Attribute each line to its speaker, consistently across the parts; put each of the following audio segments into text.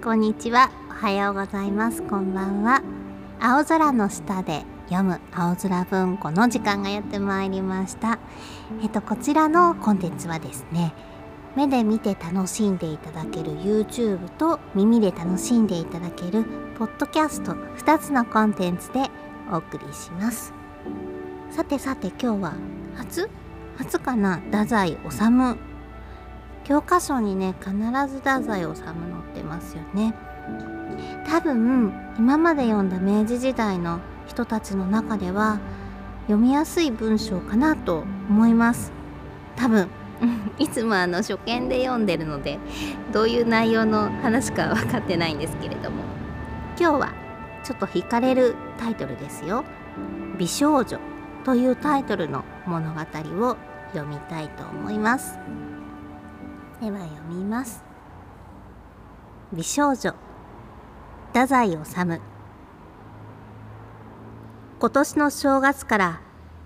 Speaker 1: こんにちは。おはようございます。こんばんは。青空の下で読む青空文庫の時間がやってまいりました。えっとこちらのコンテンツはですね目で見て楽しんでいただける YouTube と耳で楽しんでいただけるポッドキャスト2つのコンテンツでお送りします。さてさて今日は初？初かな？太宰治教科書にね必ず太宰治載ってますよね。多分今まで読んだ明治時代の人たちの中では読みやすい文章かなと思います。多分。いつもあの初見で読んでるのでどういう内容の話か分かってないんですけれども。今日はちょっと惹かれるタイトルですよ「美少女」というタイトルの物語を読みたいと思います。では読みます。美少女太宰治。今年の正月から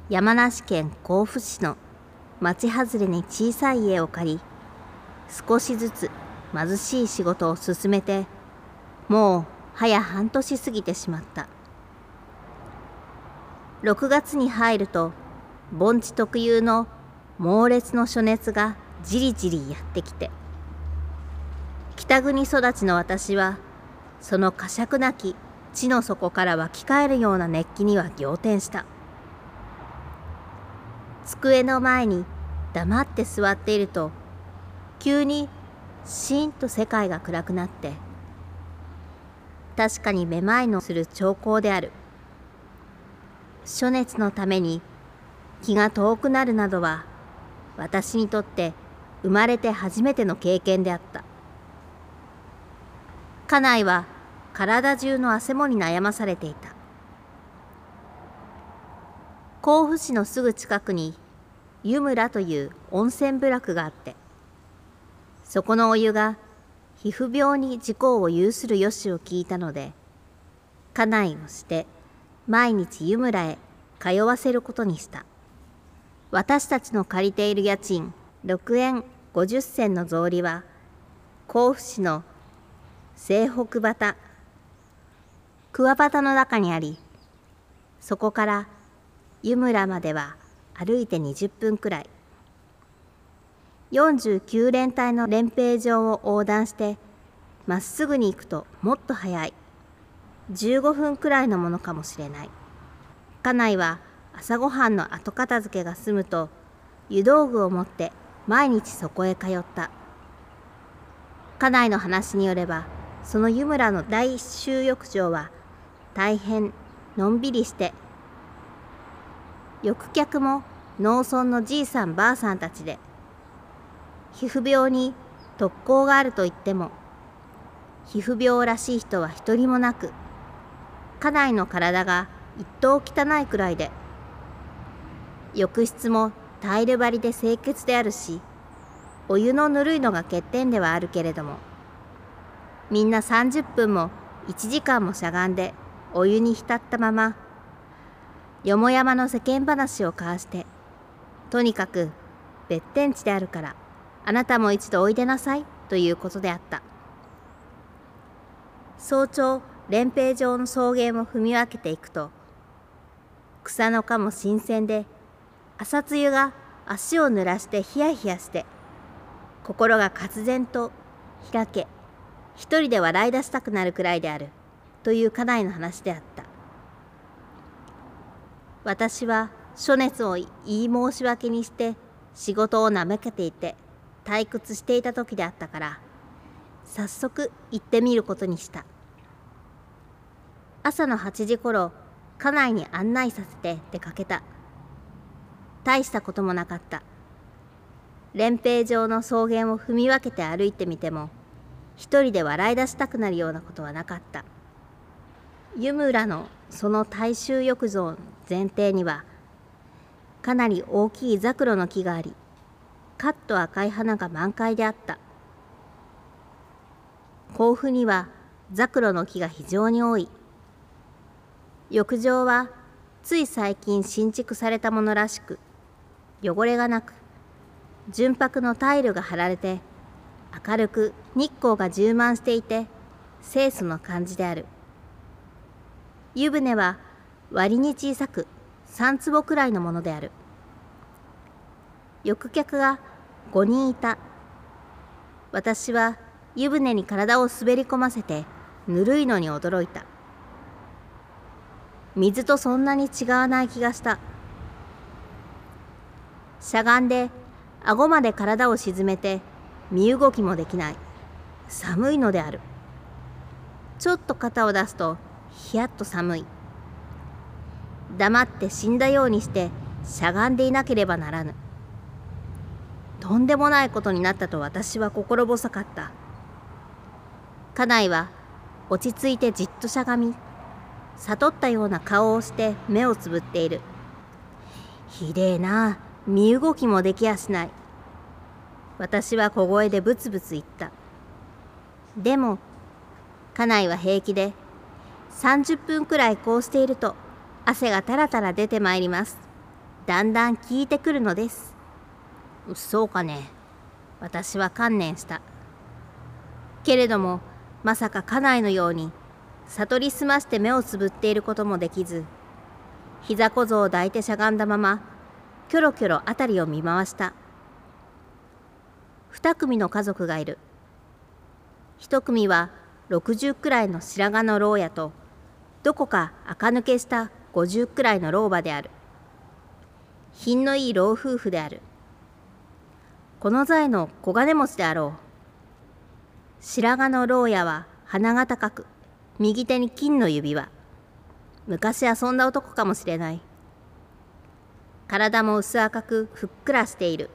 Speaker 1: 山梨県甲府市の町外れに小さい家を借り少しずつ貧しい仕事を進めてもう早半年過ぎてしまった。6月に入ると盆地特有の猛烈の暑熱がじりじりやってきて。北国育ちの私はその呵責なき地の底から湧き返るような熱気には仰天した。机の前に黙って座っていると急にシーンと世界が暗くなって確かにめまいのする兆候である。暑熱のために気が遠くなるなどは私にとって生まれて初めての経験であった。家内は体中の汗もに悩まされていた。甲府市のすぐ近くに湯村という温泉部落があってそこのお湯が皮膚病に事故を有するよしを聞いたので家内をして毎日湯村へ通わせることにした。私たちの借りている家賃6円50銭の草履は甲府市の西北端桑畑の中にありそこから湯村までは歩いて20分くらい。49連隊の連兵場を横断してまっすぐに行くともっと早い。15分くらいのものかもしれない。家内は朝ごはんの後片付けが済むと湯道具を持って毎日そこへ通った。家内の話によればその湯村の大収浴場は大変のんびりして浴客も農村のじいさんばあさんたちで皮膚病に特効があると言っても皮膚病らしい人は一人もなく家内の体が一等汚いくらいで浴室もタイル張りで清潔であるしお湯のぬるいのが欠点ではあるけれどもみんな30分も1時間もしゃがんでお湯に浸ったままよもやまの世間話を交わしてとにかく別天地であるからあなたも一度おいでなさいということであった。早朝連兵場の草原を踏み分けていくと草の葉も新鮮で朝露が足を濡らしてヒヤヒヤして心が活然と開け一人で笑い出したくなるくらいであるという家内の話であった。私は暑熱を言い申し訳にして仕事をなめけていて退屈していた時であったから早速行ってみることにした。朝の8時頃家内に案内させて出かけた。大したこともなかった。連兵場の草原を踏み分けて歩いてみても一人で笑い出したくなるようなことはなかった。湯村のその大衆浴場の前提にはかなり大きいザクロの木がありカッと赤い花が満開であった。甲府にはザクロの木が非常に多い。浴場はつい最近新築されたものらしく汚れがなく純白のタイルが貼られて明るく日光が充満していて清楚な感じである。湯船は割に小さく3坪くらいのものである。浴客が5人いた。私は湯船に体を滑り込ませてぬるいのに驚いた。水とそんなに違わない気がした。しゃがんで顎まで体を沈めて身動きもできない。寒いのである。ちょっと肩を出すとひやっと寒い。黙って死んだようにしてしゃがんでいなければならぬ。とんでもないことになったと私は心細かった。家内は落ち着いてじっとしゃがみ悟ったような顔をして目をつぶっている。ひでえな。身動きもできやしない。私は小声でブツブツ言った。でも家内は平気で30分くらいこうしていると汗がたらたら出てまいります。だんだん効いてくるのです。そうかね。私は観念した。けれどもまさか家内のように悟りすまして目をつぶっていることもできず膝小僧を抱いてしゃがんだままキョロキョロ辺りを見回した。2組の家族がいる。1組は60くらいの白髪の牢屋とどこか垢抜けした50くらいの老婆である。品のいい老夫婦である。この際の小金持ちであろう。白髪の牢屋は鼻が高く右手に金の指輪。昔遊んだ男かもしれない。体も薄赤くふっくらしている。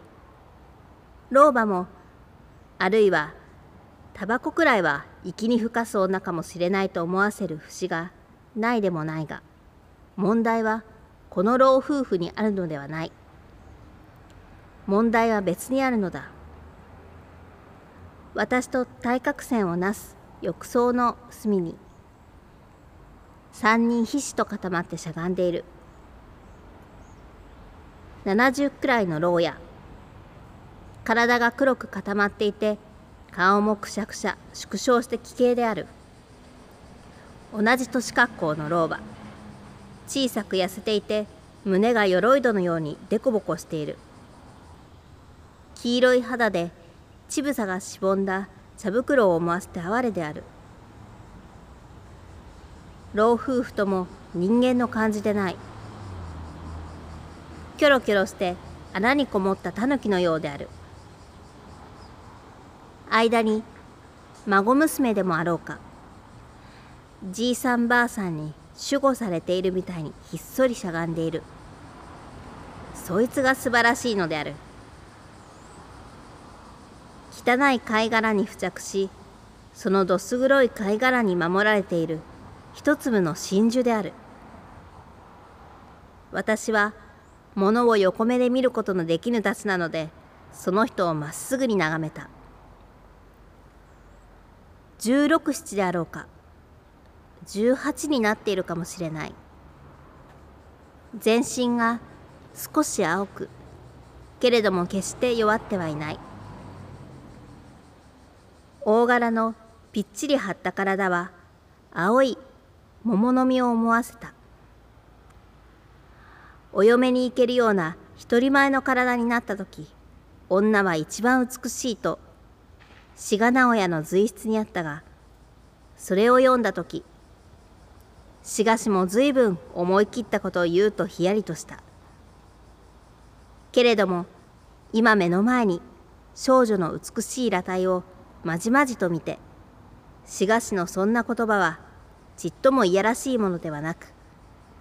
Speaker 1: 老婆もあるいはタバコくらいは粋にふかす女かもしれないと思わせる節がないでもないが問題はこの老夫婦にあるのではない。問題は別にあるのだ。私と対角線をなす浴槽の隅に三人ひしと固まってしゃがんでいる。70くらいの牢屋。体が黒く固まっていて顔もくしゃくしゃ縮小して奇形である。同じ年格好の老婆小さく痩せていて胸が鎧戸のようにデコボコしている。黄色い肌で乳房がしぼんだ茶袋を思わせて哀れである。老夫婦とも人間の感じでない。キョロキョロして穴にこもったタヌキのようである。間に孫娘でもあろうか。じいさんばあさんに守護されているみたいにひっそりしゃがんでいる。そいつが素晴らしいのである。汚い貝殻に付着しそのどす黒い貝殻に守られている一粒の真珠である。私は物を横目で見ることのできぬたちなのでその人をまっすぐに眺めた。16七であろうか。18になっているかもしれない。全身が少し青くけれども決して弱ってはいない。大柄のぴっちり張った体は青い桃の実を思わせた。お嫁に行けるような一人前の体になった時女は一番美しいと志賀直哉の随筆にあったがそれを読んだ時志賀氏も随分思い切ったことを言うとひやりとした。けれども今目の前に少女の美しい裸体をまじまじと見て志賀氏のそんな言葉はちっともいやらしいものではなく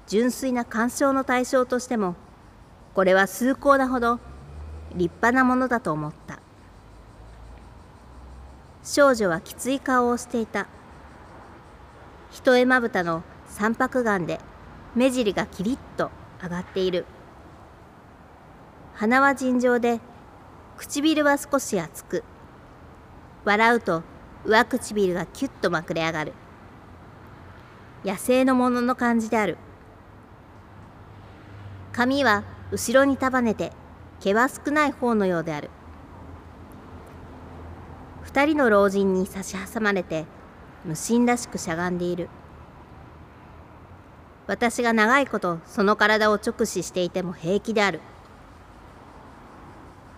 Speaker 1: 純粋な鑑賞の対象としてもこれは崇高なほど立派なものだと思った。少女はきつい顔をしていた。一重まぶたの三白眼で目尻がキリッと上がっている。鼻は尋常で唇は少し厚く。笑うと上唇がキュッとまくれ上がる。野生のものの感じである。髪は後ろに束ねて毛は少ない方のようである。二人の老人に差し挟まれて無心らしくしゃがんでいる。私が長いことその体を直視していても平気である。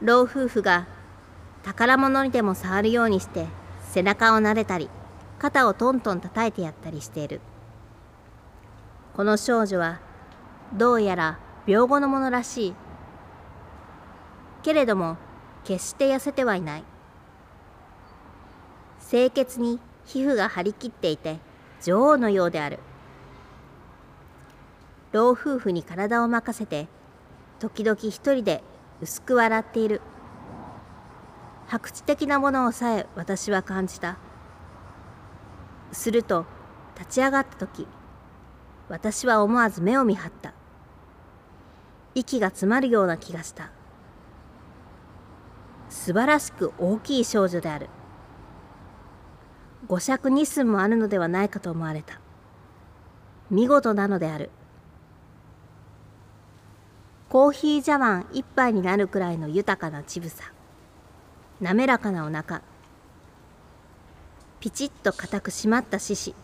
Speaker 1: 老夫婦が宝物にでも触るようにして背中を撫でたり肩をトントン叩いてやったりしている。この少女はどうやら病後のものらしい。けれども決して痩せてはいない。清潔に皮膚が張り切っていて女王のようである。老夫婦に体を任せて時々一人で薄く笑っている。白痴的なものをさえ私は感じた。すると立ち上がった時私は思わず目を見張った。息が詰まるような気がした。素晴らしく大きい少女である。五尺二寸もあるのではないかと思われた。見事なのである。コーヒー茶碗一杯になるくらいの豊かな乳房。滑らかなお腹。ピチッと固く締まった獅子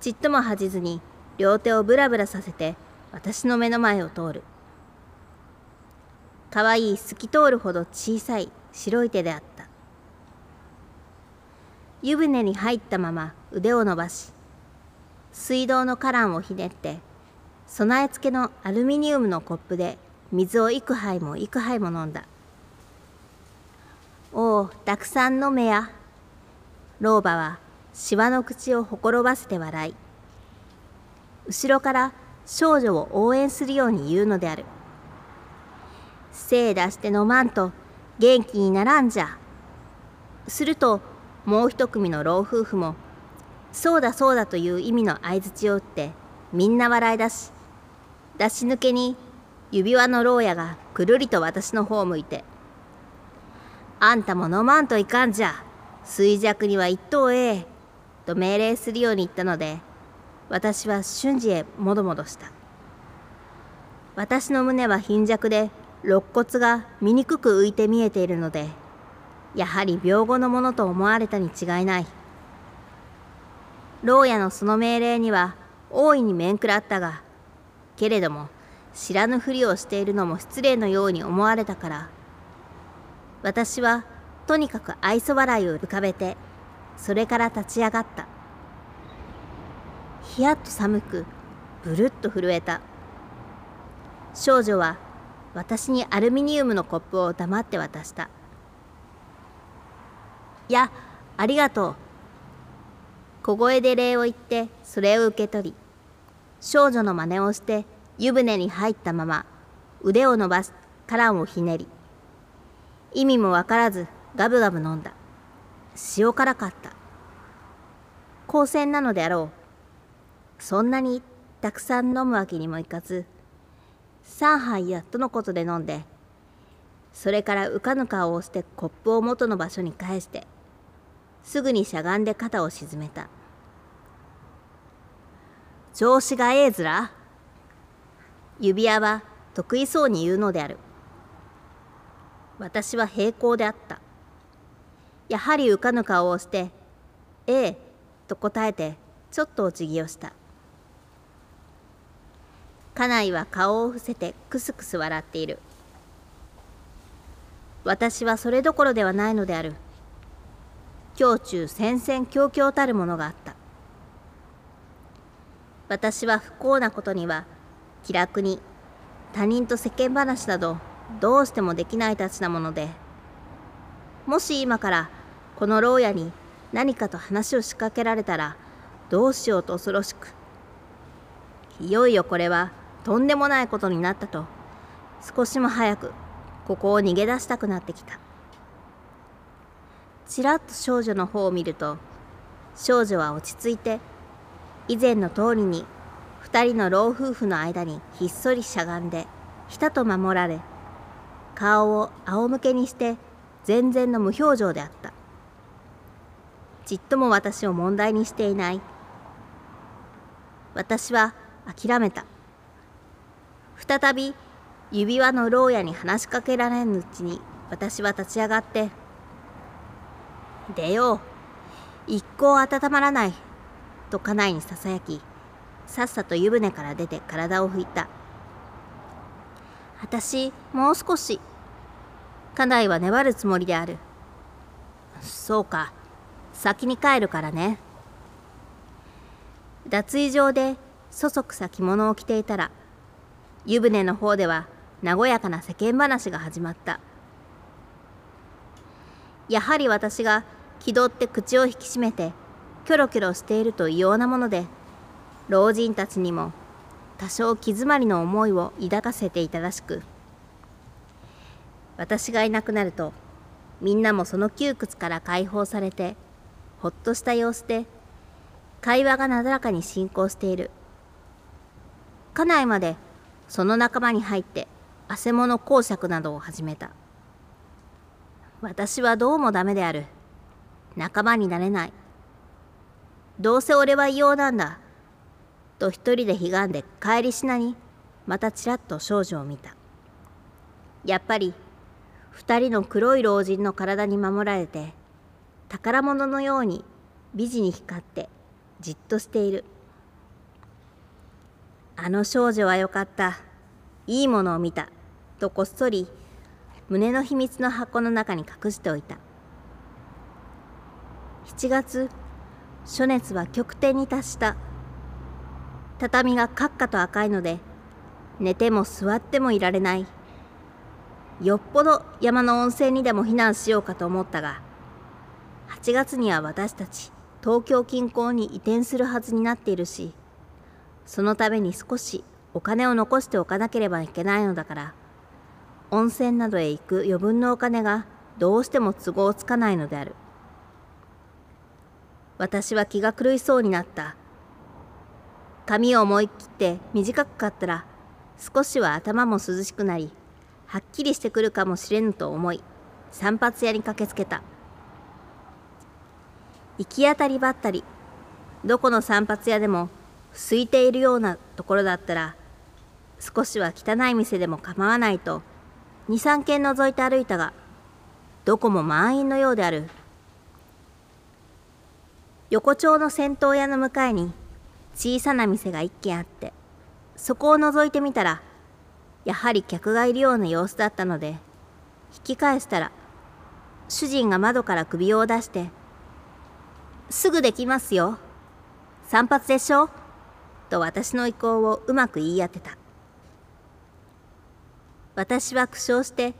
Speaker 1: ちっとも恥じずに両手をブラブラさせて私の目の前を通る。かわいい透き通るほど小さい白い手であった。湯船に入ったまま腕を伸ばし水道の花壇をひねって備え付けのアルミニウムのコップで水を幾杯も幾杯も飲んだ。おおたくさん飲めや。老婆はしわの口をほころばせて笑い。後ろから少女を応援するように言うのである。精出して飲まんと元気にならんじゃ。するともう一組の老夫婦もそうだそうだという意味の相づちを打ってみんな笑い出し出し抜けに指輪の牢屋がくるりと私の方を向いて「あんたも飲まんといかんじゃ。衰弱には一等ええ」と命令するように言ったので私は瞬時へもどもどした。私の胸は貧弱で肋骨が醜く浮いて見えているのでやはり病後のものと思われたに違いない。牢屋のその命令には大いに面食らったがけれども知らぬふりをしているのも失礼のように思われたから私はとにかく愛想笑いを浮かべてそれから立ち上がった。ひやっと寒くブルッと震えた。少女は私にアルミニウムのコップを黙って渡した「いやありがとう」小声で礼を言ってそれを受け取り少女の真似をして湯船に入ったまま腕を伸ばしカランをひねり意味もわからずガブガブ飲んだ。塩辛かった。光線なのであろう。そんなにたくさん飲むわけにもいかず3杯やっとのことで飲んでそれからうかぬかをしてコップを元の場所に返してすぐにしゃがんで肩を沈めた。調子がええずら指輪は得意そうに言うのである。私は平行であった。やはりうかぬ顔をして「ええ」と答えてちょっとお辞儀をした。家内は顔を伏せてクスクス笑っている。私はそれどころではないのである。胸中戦々恐々たるものがあった。私は不幸なことには気楽に他人と世間話などどうしてもできないたちなものでもし今からこの牢屋に何かと話を仕掛けられたらどうしようと恐ろしく。いよいよこれはとんでもないことになったと。少しも早くここを逃げ出したくなってきた。ちらっと少女の方を見ると少女は落ち着いて以前の通りに2人の老夫婦の間にひっそりしゃがんでひたと守られ顔を仰向けにして全然の無表情であった。ちっとも私を問題にしていない。私は諦めた。再び指輪の牢屋に話しかけられぬうちに私は立ち上がって出よう一向温まらないと家内にささやきさっさと湯船から出て体を拭いた。私もう少し家内は粘るつもりである。そうか先に帰るからね。脱衣場でそそくさ着物を着ていたら湯船の方では和やかな世間話が始まった。やはり私が気取って口を引き締めてキョロキョロしていると異様なもので老人たちにも多少気詰まりの思いを抱かせていたらしく私がいなくなるとみんなもその窮屈から解放されてほっとした様子で会話がなだらかに進行している。家内までその仲間に入って汗物講釈などを始めた。私はどうもダメである。仲間になれない。どうせ俺は異様なんだ。と一人でひがんで帰りしなにまたちらっと少女を見た。やっぱり二人の黒い老人の体に守られて宝物のように美人に光ってじっとしている。あの少女はよかった。いいものを見た。とこっそり胸の秘密の箱の中に隠しておいた。7月暑熱は極点に達した。畳がカッカと赤いので寝ても座ってもいられない。よっぽど山の温泉にでも避難しようかと思ったが8月には私たち東京近郊に移転するはずになっているしそのために少しお金を残しておかなければいけないのだから。温泉などへ行く余分なお金がどうしても都合つかないのである。私は気が狂いそうになった。髪を思い切って短く買ったら少しは頭も涼しくなりはっきりしてくるかもしれぬと思い散髪屋に駆けつけた。行き当たりばったりどこの散髪屋でも空いているようなところだったら少しは汚い店でも構わないと23軒覗いて歩いたがどこも満員のようである横丁の銭湯屋の向かいに小さな店が一軒あってそこを覗いてみたらやはり客がいるような様子だったので引き返したら主人が窓から首を出して「すぐできますよ散髪でしょ?」と私の意向をうまく言い当てた。私は苦笑して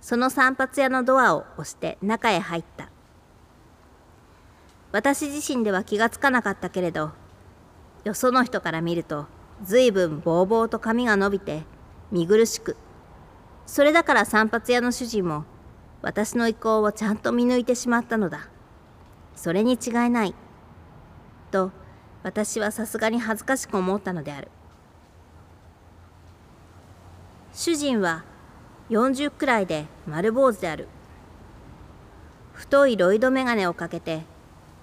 Speaker 1: その散髪屋のドアを押して中へ入った。私自身では気がつかなかったけれどよその人から見るとずいぶんぼうぼうと髪が伸びて見苦しく。それだから散髪屋の主人も私の意向をちゃんと見抜いてしまったのだ。それに違いない。と私はさすがに恥ずかしく思ったのである。主人は40くらいで丸坊主である。太いロイド眼鏡をかけて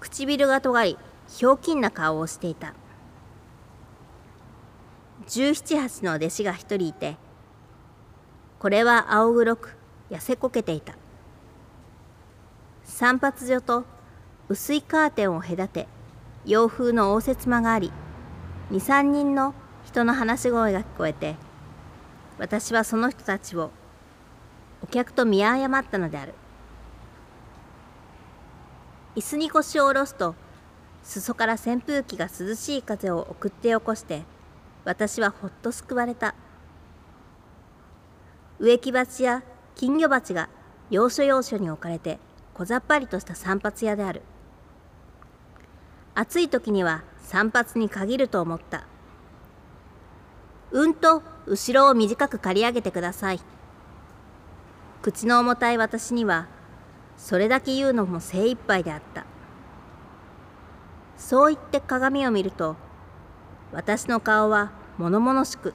Speaker 1: 唇が尖りひょうきんな顔をしていた。1718の弟子が一人いてこれは青黒く痩せこけていた。散髪所と薄いカーテンを隔て洋風の応接間があり23人の人の話し声が聞こえて私はその人たちをお客と見誤ったのである。椅子に腰を下ろすと裾から扇風機が涼しい風を送って起こして私はほっと救われた。植木鉢や金魚鉢が要所要所に置かれて小ざっぱりとした散髪屋である。暑い時には散髪に限ると思った。うんと後ろを短く刈り上げてください。口の重たい私にはそれだけ言うのも精一杯であった。そう言って鏡を見ると私の顔は物々しく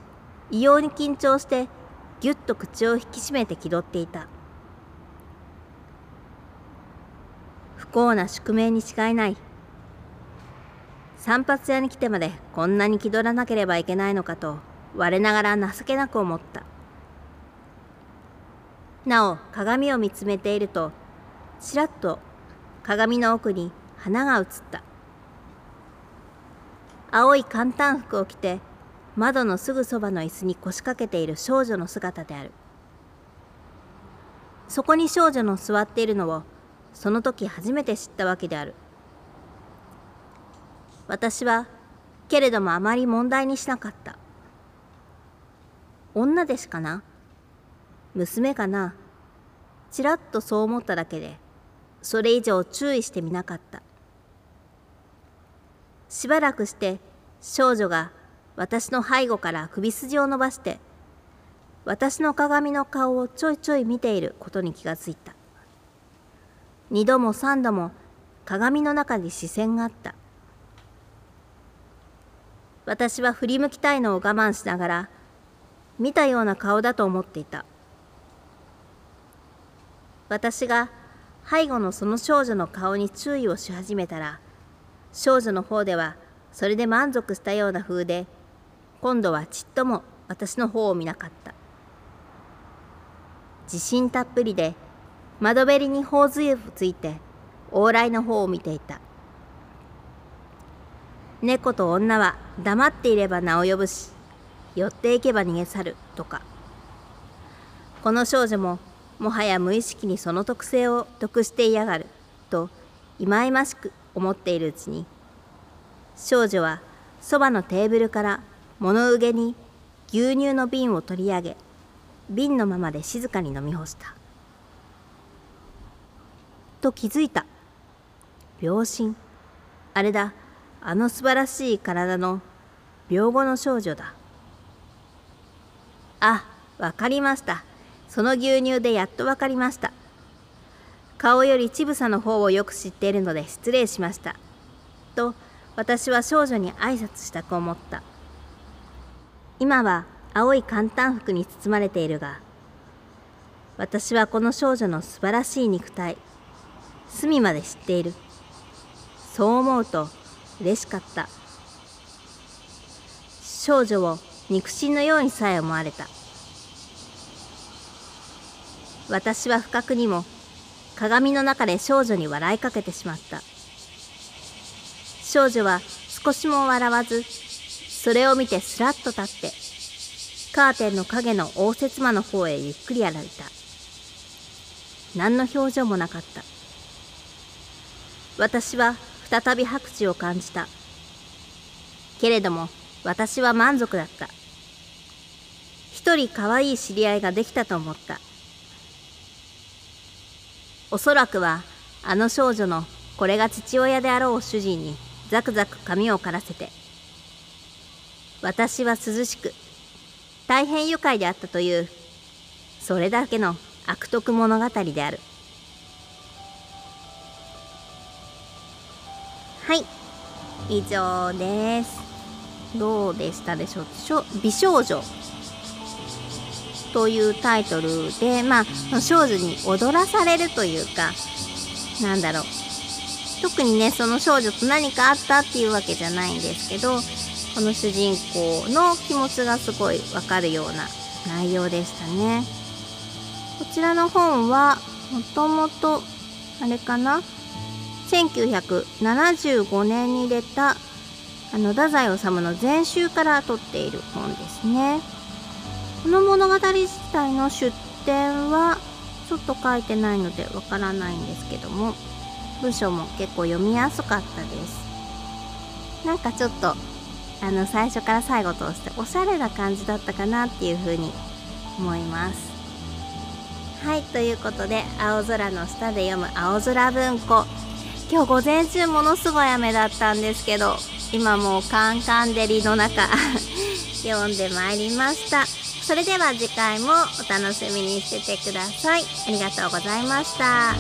Speaker 1: 異様に緊張してぎゅっと口を引き締めて気取っていた。不幸な宿命に違いない。散髪屋に来てまでこんなに気取らなければいけないのかと我ながら情けなく思った。なお鏡を見つめているとちらっと鏡の奥に花が映った。青い簡単服を着て窓のすぐそばの椅子に腰掛けている少女の姿である。そこに少女の座っているのをその時初めて知ったわけである。私はけれどもあまり問題にしなかった。女でしかな。娘かな。ちらっとそう思っただけでそれ以上注意してみなかった。しばらくして少女が私の背後から首筋を伸ばして私の鏡の顔をちょいちょい見ていることに気がついた。二度も三度も鏡の中に視線があった。私は振り向きたいのを我慢しながら見たような顔だと思っていた。私が背後のその少女の顔に注意をし始めたら少女の方ではそれで満足したような風で今度はちっとも私の方を見なかった。自信たっぷりで窓べりに頬杖をついて往来の方を見ていた。猫と女は黙っていれば名を呼ぶし寄っていけば逃げ去るとか。この少女ももはや無意識にその特性を得していやがると忌々しく思っているうちに少女はそばのテーブルから物憂げに牛乳の瓶を取り上げ瓶のままで静かに飲み干した。と気づいた。病心。あれだ。あの素晴らしい体の病後の少女だ。あわかりました。その牛乳でやっとわかりました。顔より乳房の方をよく知っているので失礼しました。と私は少女に挨拶したく思った。今は青い簡単服に包まれているが私はこの少女の素晴らしい肉体隅まで知っている。そう思うと嬉しかった。少女を肉親のようにさえ思われた。私は不覚にも鏡の中で少女に笑いかけてしまった。少女は少しも笑わずそれを見てすらっと立ってカーテンの影の応接間の方へゆっくり歩いた。何の表情もなかった。私は再び白地を感じた。けれども私は満足だった。一人可愛い知り合いができたと思った。おそらくはあの少女のこれが父親であろう主人にザクザク髪を刈らせて。私は涼しく大変愉快であったというそれだけの悪徳物語である。はい。以上です。どうでしたでしょう？美少女。というタイトルで、まあ、少女に踊らされるというか、なんだろう。特にね、その少女と何かあったっていうわけじゃないんですけど、この主人公の気持ちがすごいわかるような内容でしたね。こちらの本は、もともと、あれかな？1975年に出たあの太宰治の全集から取っている本ですね。この物語自体の出典はちょっと書いてないのでわからないんですけども文章も結構読みやすかったです。なんかちょっとあの最初から最後通しておしゃれな感じだったかなっていうふうに思います。はいということで青空の下で読む青空文庫。今日午前中ものすごい雨だったんですけど今もうカンカン照りの中 読んでまいりましたそれでは次回もお楽しみにしててください。ありがとうございました。